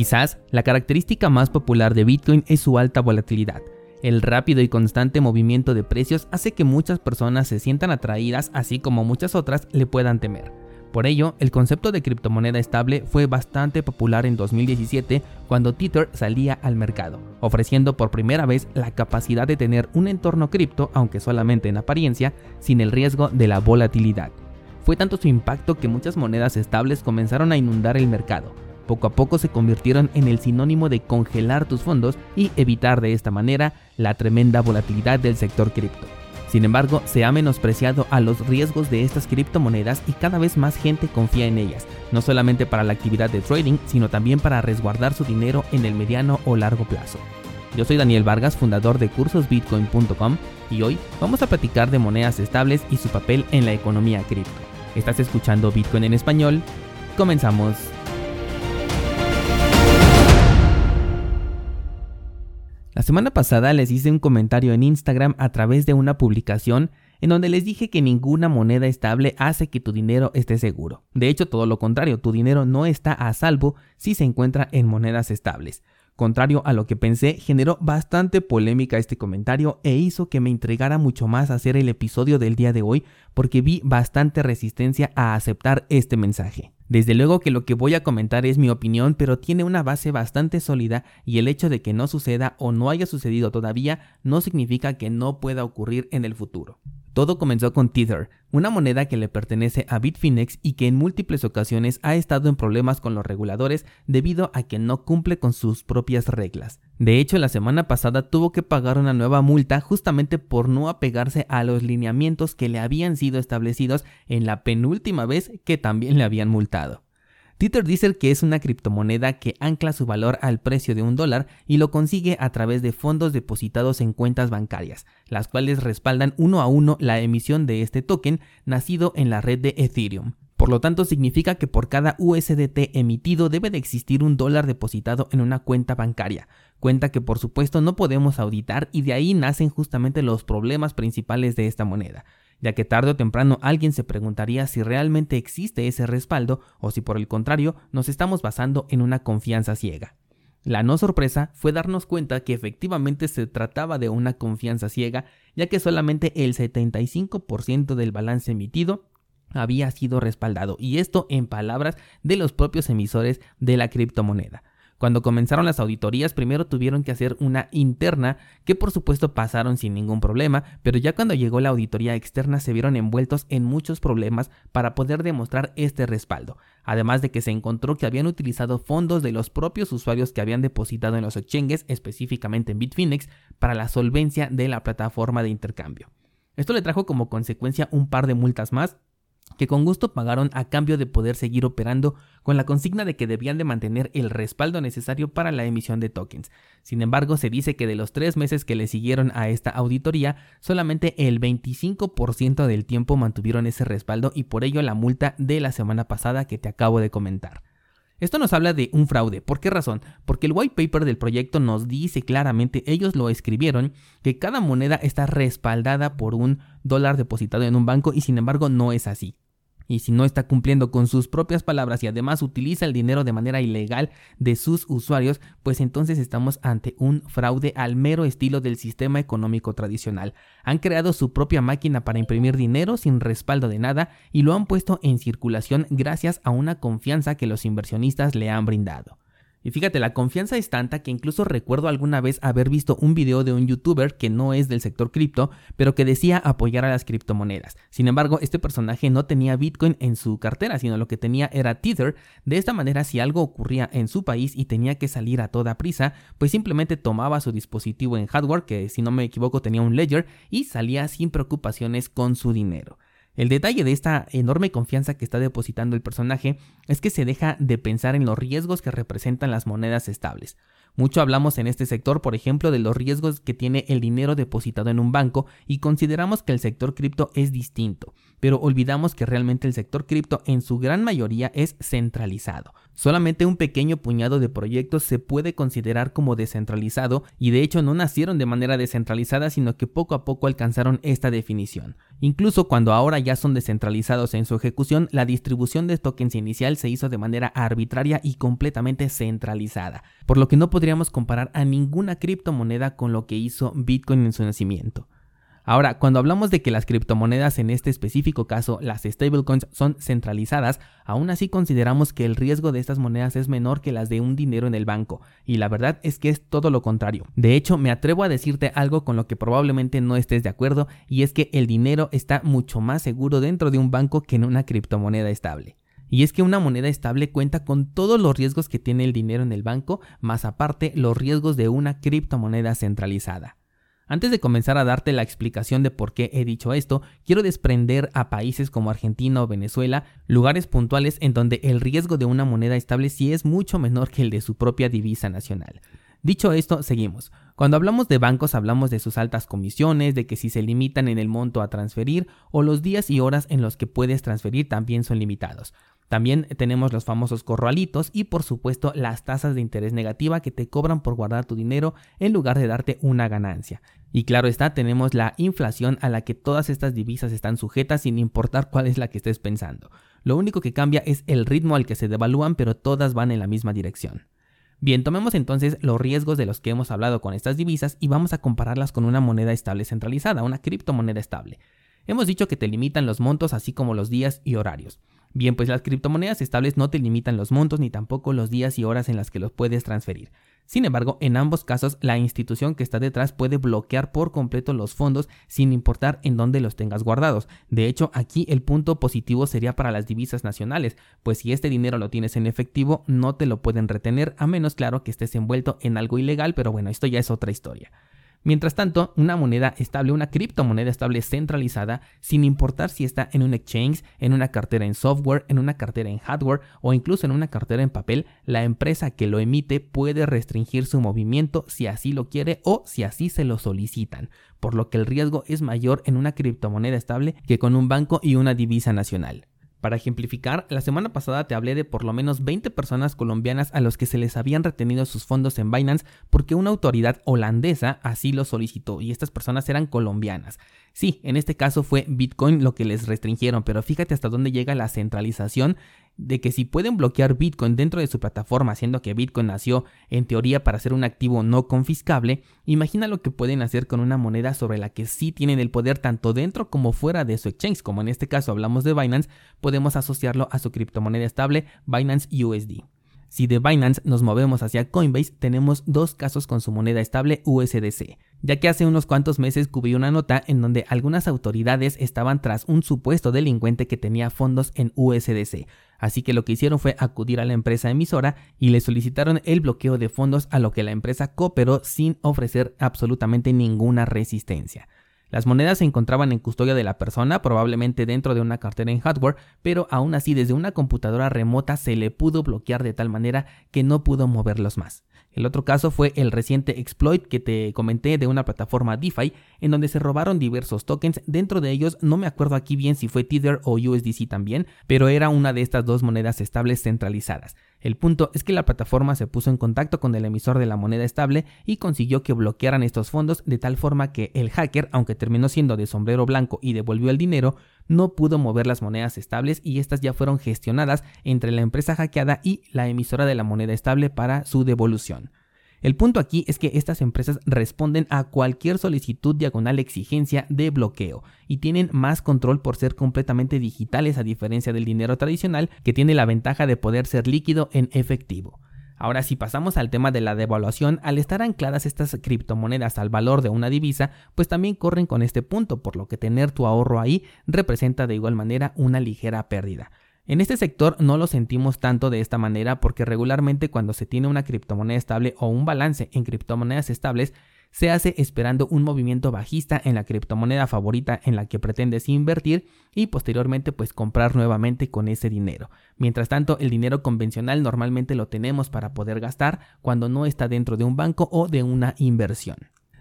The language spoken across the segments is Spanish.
Quizás la característica más popular de Bitcoin es su alta volatilidad. El rápido y constante movimiento de precios hace que muchas personas se sientan atraídas, así como muchas otras le puedan temer. Por ello, el concepto de criptomoneda estable fue bastante popular en 2017 cuando Tether salía al mercado, ofreciendo por primera vez la capacidad de tener un entorno cripto, aunque solamente en apariencia, sin el riesgo de la volatilidad. Fue tanto su impacto que muchas monedas estables comenzaron a inundar el mercado. Poco a poco se convirtieron en el sinónimo de congelar tus fondos y evitar de esta manera la tremenda volatilidad del sector cripto. Sin embargo, se ha menospreciado a los riesgos de estas criptomonedas y cada vez más gente confía en ellas, no solamente para la actividad de trading, sino también para resguardar su dinero en el mediano o largo plazo. Yo soy Daniel Vargas, fundador de cursosbitcoin.com y hoy vamos a platicar de monedas estables y su papel en la economía cripto. Estás escuchando Bitcoin en español. Comenzamos. La semana pasada les hice un comentario en Instagram a través de una publicación en donde les dije que ninguna moneda estable hace que tu dinero esté seguro. De hecho, todo lo contrario, tu dinero no está a salvo si se encuentra en monedas estables. Contrario a lo que pensé, generó bastante polémica este comentario e hizo que me entregara mucho más hacer el episodio del día de hoy porque vi bastante resistencia a aceptar este mensaje. Desde luego que lo que voy a comentar es mi opinión, pero tiene una base bastante sólida y el hecho de que no suceda o no haya sucedido todavía no significa que no pueda ocurrir en el futuro. Todo comenzó con Tether, una moneda que le pertenece a Bitfinex y que en múltiples ocasiones ha estado en problemas con los reguladores debido a que no cumple con sus propias reglas. De hecho, la semana pasada tuvo que pagar una nueva multa justamente por no apegarse a los lineamientos que le habían sido establecidos en la penúltima vez que también le habían multado. Tether dice que es una criptomoneda que ancla su valor al precio de un dólar y lo consigue a través de fondos depositados en cuentas bancarias, las cuales respaldan uno a uno la emisión de este token nacido en la red de Ethereum. Por lo tanto, significa que por cada USDT emitido debe de existir un dólar depositado en una cuenta bancaria, cuenta que por supuesto no podemos auditar y de ahí nacen justamente los problemas principales de esta moneda ya que tarde o temprano alguien se preguntaría si realmente existe ese respaldo o si por el contrario nos estamos basando en una confianza ciega. La no sorpresa fue darnos cuenta que efectivamente se trataba de una confianza ciega, ya que solamente el 75% del balance emitido había sido respaldado, y esto en palabras de los propios emisores de la criptomoneda. Cuando comenzaron las auditorías, primero tuvieron que hacer una interna, que por supuesto pasaron sin ningún problema, pero ya cuando llegó la auditoría externa se vieron envueltos en muchos problemas para poder demostrar este respaldo, además de que se encontró que habían utilizado fondos de los propios usuarios que habían depositado en los exchanges, específicamente en Bitfinex, para la solvencia de la plataforma de intercambio. Esto le trajo como consecuencia un par de multas más que con gusto pagaron a cambio de poder seguir operando con la consigna de que debían de mantener el respaldo necesario para la emisión de tokens. Sin embargo, se dice que de los tres meses que le siguieron a esta auditoría, solamente el 25% del tiempo mantuvieron ese respaldo y por ello la multa de la semana pasada que te acabo de comentar. Esto nos habla de un fraude. ¿Por qué razón? Porque el white paper del proyecto nos dice claramente, ellos lo escribieron, que cada moneda está respaldada por un dólar depositado en un banco y sin embargo no es así y si no está cumpliendo con sus propias palabras y además utiliza el dinero de manera ilegal de sus usuarios, pues entonces estamos ante un fraude al mero estilo del sistema económico tradicional. Han creado su propia máquina para imprimir dinero sin respaldo de nada y lo han puesto en circulación gracias a una confianza que los inversionistas le han brindado. Y fíjate, la confianza es tanta que incluso recuerdo alguna vez haber visto un video de un youtuber que no es del sector cripto, pero que decía apoyar a las criptomonedas. Sin embargo, este personaje no tenía Bitcoin en su cartera, sino lo que tenía era Tether. De esta manera, si algo ocurría en su país y tenía que salir a toda prisa, pues simplemente tomaba su dispositivo en hardware, que si no me equivoco tenía un ledger, y salía sin preocupaciones con su dinero. El detalle de esta enorme confianza que está depositando el personaje es que se deja de pensar en los riesgos que representan las monedas estables. Mucho hablamos en este sector, por ejemplo, de los riesgos que tiene el dinero depositado en un banco y consideramos que el sector cripto es distinto, pero olvidamos que realmente el sector cripto en su gran mayoría es centralizado. Solamente un pequeño puñado de proyectos se puede considerar como descentralizado y de hecho no nacieron de manera descentralizada sino que poco a poco alcanzaron esta definición. Incluso cuando ahora ya son descentralizados en su ejecución, la distribución de tokens inicial se hizo de manera arbitraria y completamente centralizada, por lo que no podríamos comparar a ninguna criptomoneda con lo que hizo Bitcoin en su nacimiento. Ahora, cuando hablamos de que las criptomonedas, en este específico caso las stablecoins, son centralizadas, aún así consideramos que el riesgo de estas monedas es menor que las de un dinero en el banco, y la verdad es que es todo lo contrario. De hecho, me atrevo a decirte algo con lo que probablemente no estés de acuerdo, y es que el dinero está mucho más seguro dentro de un banco que en una criptomoneda estable. Y es que una moneda estable cuenta con todos los riesgos que tiene el dinero en el banco, más aparte los riesgos de una criptomoneda centralizada. Antes de comenzar a darte la explicación de por qué he dicho esto, quiero desprender a países como Argentina o Venezuela, lugares puntuales en donde el riesgo de una moneda estable sí es mucho menor que el de su propia divisa nacional. Dicho esto, seguimos. Cuando hablamos de bancos hablamos de sus altas comisiones, de que si se limitan en el monto a transferir o los días y horas en los que puedes transferir también son limitados. También tenemos los famosos corralitos y por supuesto las tasas de interés negativa que te cobran por guardar tu dinero en lugar de darte una ganancia. Y claro está, tenemos la inflación a la que todas estas divisas están sujetas sin importar cuál es la que estés pensando. Lo único que cambia es el ritmo al que se devalúan, pero todas van en la misma dirección. Bien, tomemos entonces los riesgos de los que hemos hablado con estas divisas y vamos a compararlas con una moneda estable centralizada, una criptomoneda estable. Hemos dicho que te limitan los montos así como los días y horarios. Bien, pues las criptomonedas estables no te limitan los montos ni tampoco los días y horas en las que los puedes transferir. Sin embargo, en ambos casos, la institución que está detrás puede bloquear por completo los fondos sin importar en dónde los tengas guardados. De hecho, aquí el punto positivo sería para las divisas nacionales, pues si este dinero lo tienes en efectivo, no te lo pueden retener, a menos claro que estés envuelto en algo ilegal, pero bueno, esto ya es otra historia. Mientras tanto, una moneda estable, una criptomoneda estable centralizada, sin importar si está en un exchange, en una cartera en software, en una cartera en hardware o incluso en una cartera en papel, la empresa que lo emite puede restringir su movimiento si así lo quiere o si así se lo solicitan, por lo que el riesgo es mayor en una criptomoneda estable que con un banco y una divisa nacional. Para ejemplificar, la semana pasada te hablé de por lo menos 20 personas colombianas a los que se les habían retenido sus fondos en Binance porque una autoridad holandesa así lo solicitó y estas personas eran colombianas. Sí, en este caso fue Bitcoin lo que les restringieron, pero fíjate hasta dónde llega la centralización de que si pueden bloquear Bitcoin dentro de su plataforma, siendo que Bitcoin nació en teoría para ser un activo no confiscable, imagina lo que pueden hacer con una moneda sobre la que sí tienen el poder tanto dentro como fuera de su exchange, como en este caso hablamos de Binance, podemos asociarlo a su criptomoneda estable Binance USD. Si de Binance nos movemos hacia Coinbase, tenemos dos casos con su moneda estable USDC, ya que hace unos cuantos meses cubrí una nota en donde algunas autoridades estaban tras un supuesto delincuente que tenía fondos en USDC, así que lo que hicieron fue acudir a la empresa emisora y le solicitaron el bloqueo de fondos a lo que la empresa cooperó sin ofrecer absolutamente ninguna resistencia. Las monedas se encontraban en custodia de la persona, probablemente dentro de una cartera en hardware, pero aún así desde una computadora remota se le pudo bloquear de tal manera que no pudo moverlos más. El otro caso fue el reciente exploit que te comenté de una plataforma DeFi en donde se robaron diversos tokens. Dentro de ellos no me acuerdo aquí bien si fue Tether o USDC también, pero era una de estas dos monedas estables centralizadas. El punto es que la plataforma se puso en contacto con el emisor de la moneda estable y consiguió que bloquearan estos fondos de tal forma que el hacker, aunque terminó siendo de sombrero blanco y devolvió el dinero, no pudo mover las monedas estables y estas ya fueron gestionadas entre la empresa hackeada y la emisora de la moneda estable para su devolución. El punto aquí es que estas empresas responden a cualquier solicitud diagonal exigencia de bloqueo y tienen más control por ser completamente digitales a diferencia del dinero tradicional que tiene la ventaja de poder ser líquido en efectivo. Ahora si pasamos al tema de la devaluación, al estar ancladas estas criptomonedas al valor de una divisa, pues también corren con este punto, por lo que tener tu ahorro ahí representa de igual manera una ligera pérdida. En este sector no lo sentimos tanto de esta manera porque regularmente cuando se tiene una criptomoneda estable o un balance en criptomonedas estables, se hace esperando un movimiento bajista en la criptomoneda favorita en la que pretendes invertir y posteriormente pues comprar nuevamente con ese dinero. Mientras tanto, el dinero convencional normalmente lo tenemos para poder gastar cuando no está dentro de un banco o de una inversión.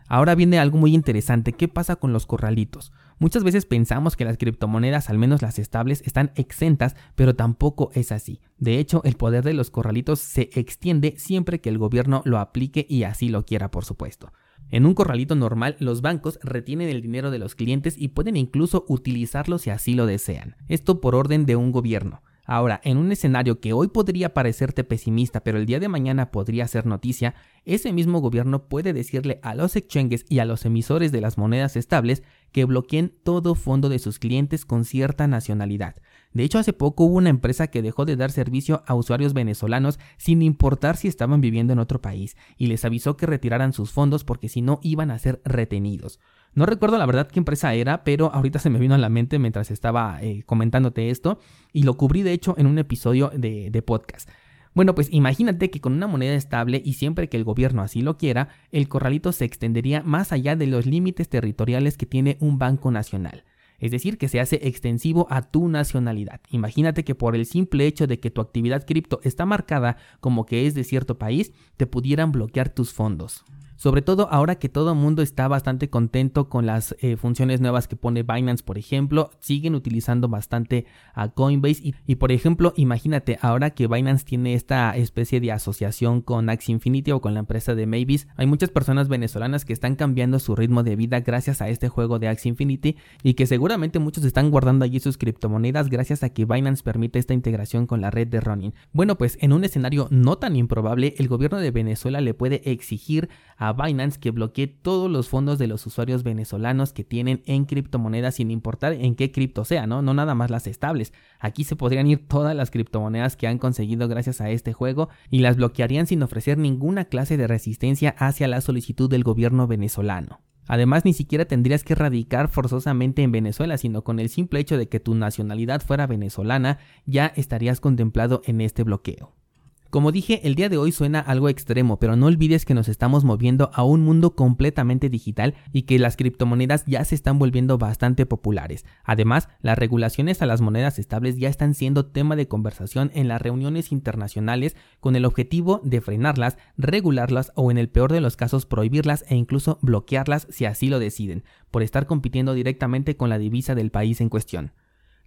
Ahora viene algo muy interesante, ¿qué pasa con los corralitos? Muchas veces pensamos que las criptomonedas, al menos las estables, están exentas, pero tampoco es así. De hecho, el poder de los corralitos se extiende siempre que el gobierno lo aplique y así lo quiera, por supuesto. En un corralito normal, los bancos retienen el dinero de los clientes y pueden incluso utilizarlo si así lo desean. Esto por orden de un gobierno. Ahora, en un escenario que hoy podría parecerte pesimista, pero el día de mañana podría ser noticia, ese mismo gobierno puede decirle a los exchanges y a los emisores de las monedas estables que bloqueen todo fondo de sus clientes con cierta nacionalidad. De hecho, hace poco hubo una empresa que dejó de dar servicio a usuarios venezolanos sin importar si estaban viviendo en otro país y les avisó que retiraran sus fondos porque si no iban a ser retenidos. No recuerdo la verdad qué empresa era, pero ahorita se me vino a la mente mientras estaba eh, comentándote esto y lo cubrí de hecho en un episodio de, de podcast. Bueno, pues imagínate que con una moneda estable y siempre que el gobierno así lo quiera, el corralito se extendería más allá de los límites territoriales que tiene un banco nacional. Es decir, que se hace extensivo a tu nacionalidad. Imagínate que por el simple hecho de que tu actividad cripto está marcada como que es de cierto país, te pudieran bloquear tus fondos sobre todo ahora que todo el mundo está bastante contento con las eh, funciones nuevas que pone Binance, por ejemplo, siguen utilizando bastante a Coinbase y, por ejemplo, imagínate ahora que Binance tiene esta especie de asociación con Axie Infinity o con la empresa de Mavis, hay muchas personas venezolanas que están cambiando su ritmo de vida gracias a este juego de Axie Infinity y que seguramente muchos están guardando allí sus criptomonedas gracias a que Binance permite esta integración con la red de Ronin. Bueno, pues en un escenario no tan improbable, el gobierno de Venezuela le puede exigir a Binance que bloquee todos los fondos de los usuarios venezolanos que tienen en criptomonedas sin importar en qué cripto sea, ¿no? No nada más las estables. Aquí se podrían ir todas las criptomonedas que han conseguido gracias a este juego y las bloquearían sin ofrecer ninguna clase de resistencia hacia la solicitud del gobierno venezolano. Además, ni siquiera tendrías que radicar forzosamente en Venezuela, sino con el simple hecho de que tu nacionalidad fuera venezolana, ya estarías contemplado en este bloqueo. Como dije, el día de hoy suena algo extremo, pero no olvides que nos estamos moviendo a un mundo completamente digital y que las criptomonedas ya se están volviendo bastante populares. Además, las regulaciones a las monedas estables ya están siendo tema de conversación en las reuniones internacionales con el objetivo de frenarlas, regularlas o en el peor de los casos prohibirlas e incluso bloquearlas si así lo deciden, por estar compitiendo directamente con la divisa del país en cuestión.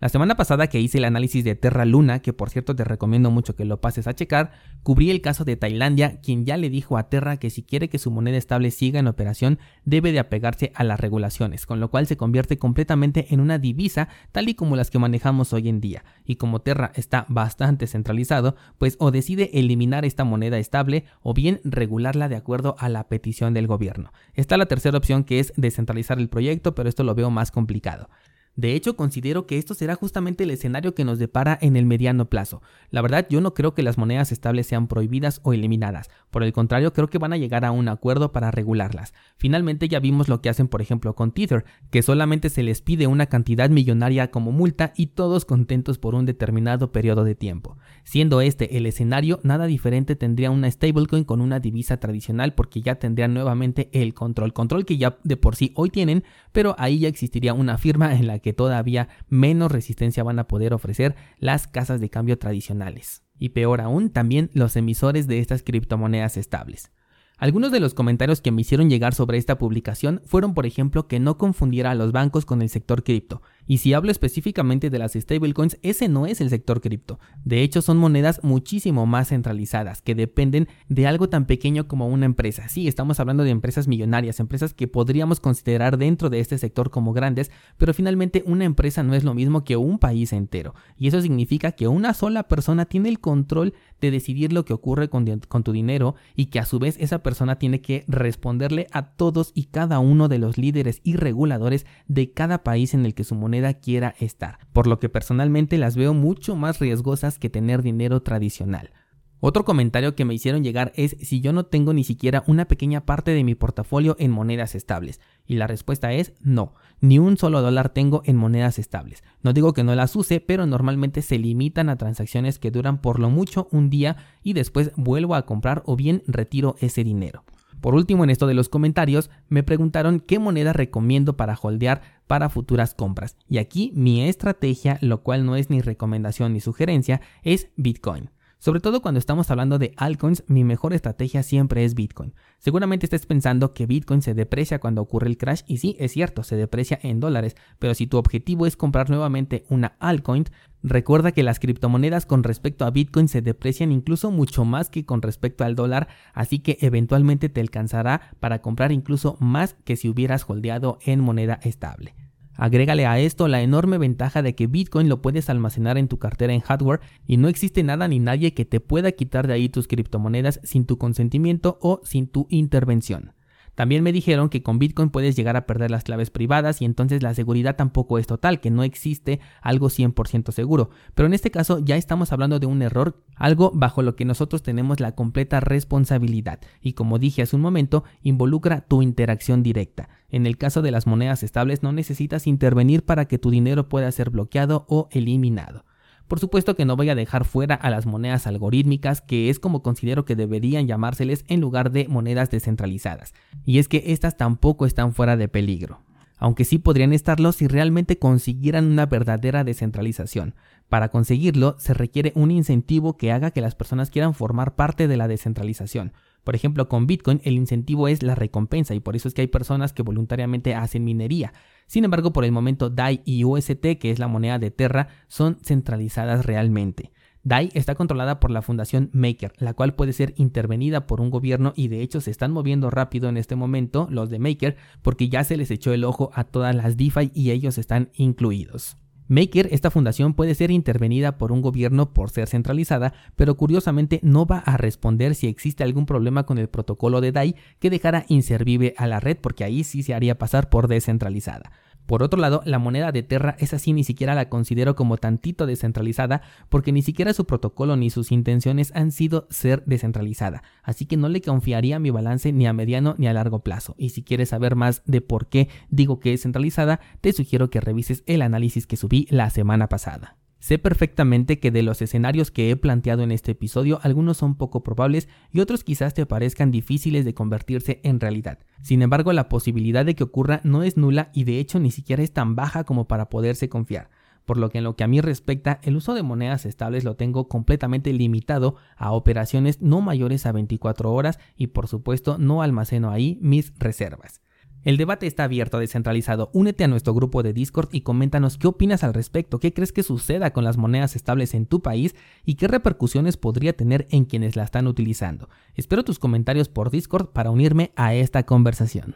La semana pasada que hice el análisis de Terra Luna, que por cierto te recomiendo mucho que lo pases a checar, cubrí el caso de Tailandia, quien ya le dijo a Terra que si quiere que su moneda estable siga en operación, debe de apegarse a las regulaciones, con lo cual se convierte completamente en una divisa tal y como las que manejamos hoy en día. Y como Terra está bastante centralizado, pues o decide eliminar esta moneda estable o bien regularla de acuerdo a la petición del gobierno. Está la tercera opción que es descentralizar el proyecto, pero esto lo veo más complicado. De hecho, considero que esto será justamente el escenario que nos depara en el mediano plazo. La verdad, yo no creo que las monedas estables sean prohibidas o eliminadas. Por el contrario, creo que van a llegar a un acuerdo para regularlas. Finalmente ya vimos lo que hacen, por ejemplo, con Tether, que solamente se les pide una cantidad millonaria como multa y todos contentos por un determinado periodo de tiempo. Siendo este el escenario, nada diferente tendría una stablecoin con una divisa tradicional porque ya tendrían nuevamente el control, control que ya de por sí hoy tienen, pero ahí ya existiría una firma en la que todavía menos resistencia van a poder ofrecer las casas de cambio tradicionales. Y peor aún, también los emisores de estas criptomonedas estables. Algunos de los comentarios que me hicieron llegar sobre esta publicación fueron, por ejemplo, que no confundiera a los bancos con el sector cripto. Y si hablo específicamente de las stablecoins, ese no es el sector cripto. De hecho, son monedas muchísimo más centralizadas, que dependen de algo tan pequeño como una empresa. Sí, estamos hablando de empresas millonarias, empresas que podríamos considerar dentro de este sector como grandes, pero finalmente una empresa no es lo mismo que un país entero. Y eso significa que una sola persona tiene el control de decidir lo que ocurre con, tu dinero y que a su vez esa persona tiene que responderle a todos y cada uno de los líderes y reguladores de cada país en el que su quiera estar, por lo que personalmente las veo mucho más riesgosas que tener dinero tradicional. Otro comentario que me hicieron llegar es si yo no tengo ni siquiera una pequeña parte de mi portafolio en monedas estables. Y la respuesta es no, ni un solo dólar tengo en monedas estables. No digo que no las use, pero normalmente se limitan a transacciones que duran por lo mucho un día y después vuelvo a comprar o bien retiro ese dinero. Por último, en esto de los comentarios, me preguntaron qué moneda recomiendo para holdear para futuras compras. Y aquí mi estrategia, lo cual no es ni recomendación ni sugerencia, es Bitcoin. Sobre todo cuando estamos hablando de altcoins, mi mejor estrategia siempre es Bitcoin. Seguramente estés pensando que Bitcoin se deprecia cuando ocurre el crash y sí, es cierto, se deprecia en dólares, pero si tu objetivo es comprar nuevamente una altcoin, recuerda que las criptomonedas con respecto a Bitcoin se deprecian incluso mucho más que con respecto al dólar, así que eventualmente te alcanzará para comprar incluso más que si hubieras holdeado en moneda estable. Agrégale a esto la enorme ventaja de que Bitcoin lo puedes almacenar en tu cartera en hardware y no existe nada ni nadie que te pueda quitar de ahí tus criptomonedas sin tu consentimiento o sin tu intervención. También me dijeron que con Bitcoin puedes llegar a perder las claves privadas y entonces la seguridad tampoco es total, que no existe algo 100% seguro. Pero en este caso ya estamos hablando de un error, algo bajo lo que nosotros tenemos la completa responsabilidad y como dije hace un momento, involucra tu interacción directa. En el caso de las monedas estables no necesitas intervenir para que tu dinero pueda ser bloqueado o eliminado. Por supuesto que no voy a dejar fuera a las monedas algorítmicas, que es como considero que deberían llamárseles en lugar de monedas descentralizadas. Y es que estas tampoco están fuera de peligro aunque sí podrían estarlo si realmente consiguieran una verdadera descentralización. Para conseguirlo se requiere un incentivo que haga que las personas quieran formar parte de la descentralización. Por ejemplo, con Bitcoin el incentivo es la recompensa y por eso es que hay personas que voluntariamente hacen minería. Sin embargo, por el momento DAI y UST, que es la moneda de Terra, son centralizadas realmente. DAI está controlada por la fundación Maker, la cual puede ser intervenida por un gobierno y de hecho se están moviendo rápido en este momento los de Maker porque ya se les echó el ojo a todas las DeFi y ellos están incluidos. Maker, esta fundación puede ser intervenida por un gobierno por ser centralizada, pero curiosamente no va a responder si existe algún problema con el protocolo de DAI que dejara inservible a la red porque ahí sí se haría pasar por descentralizada. Por otro lado, la moneda de Terra es así ni siquiera la considero como tantito descentralizada porque ni siquiera su protocolo ni sus intenciones han sido ser descentralizada, así que no le confiaría mi balance ni a mediano ni a largo plazo. Y si quieres saber más de por qué digo que es centralizada, te sugiero que revises el análisis que subí la semana pasada. Sé perfectamente que de los escenarios que he planteado en este episodio, algunos son poco probables y otros quizás te parezcan difíciles de convertirse en realidad. Sin embargo, la posibilidad de que ocurra no es nula y de hecho ni siquiera es tan baja como para poderse confiar. Por lo que en lo que a mí respecta, el uso de monedas estables lo tengo completamente limitado a operaciones no mayores a 24 horas y por supuesto no almaceno ahí mis reservas. El debate está abierto, descentralizado. Únete a nuestro grupo de Discord y coméntanos qué opinas al respecto, qué crees que suceda con las monedas estables en tu país y qué repercusiones podría tener en quienes la están utilizando. Espero tus comentarios por Discord para unirme a esta conversación.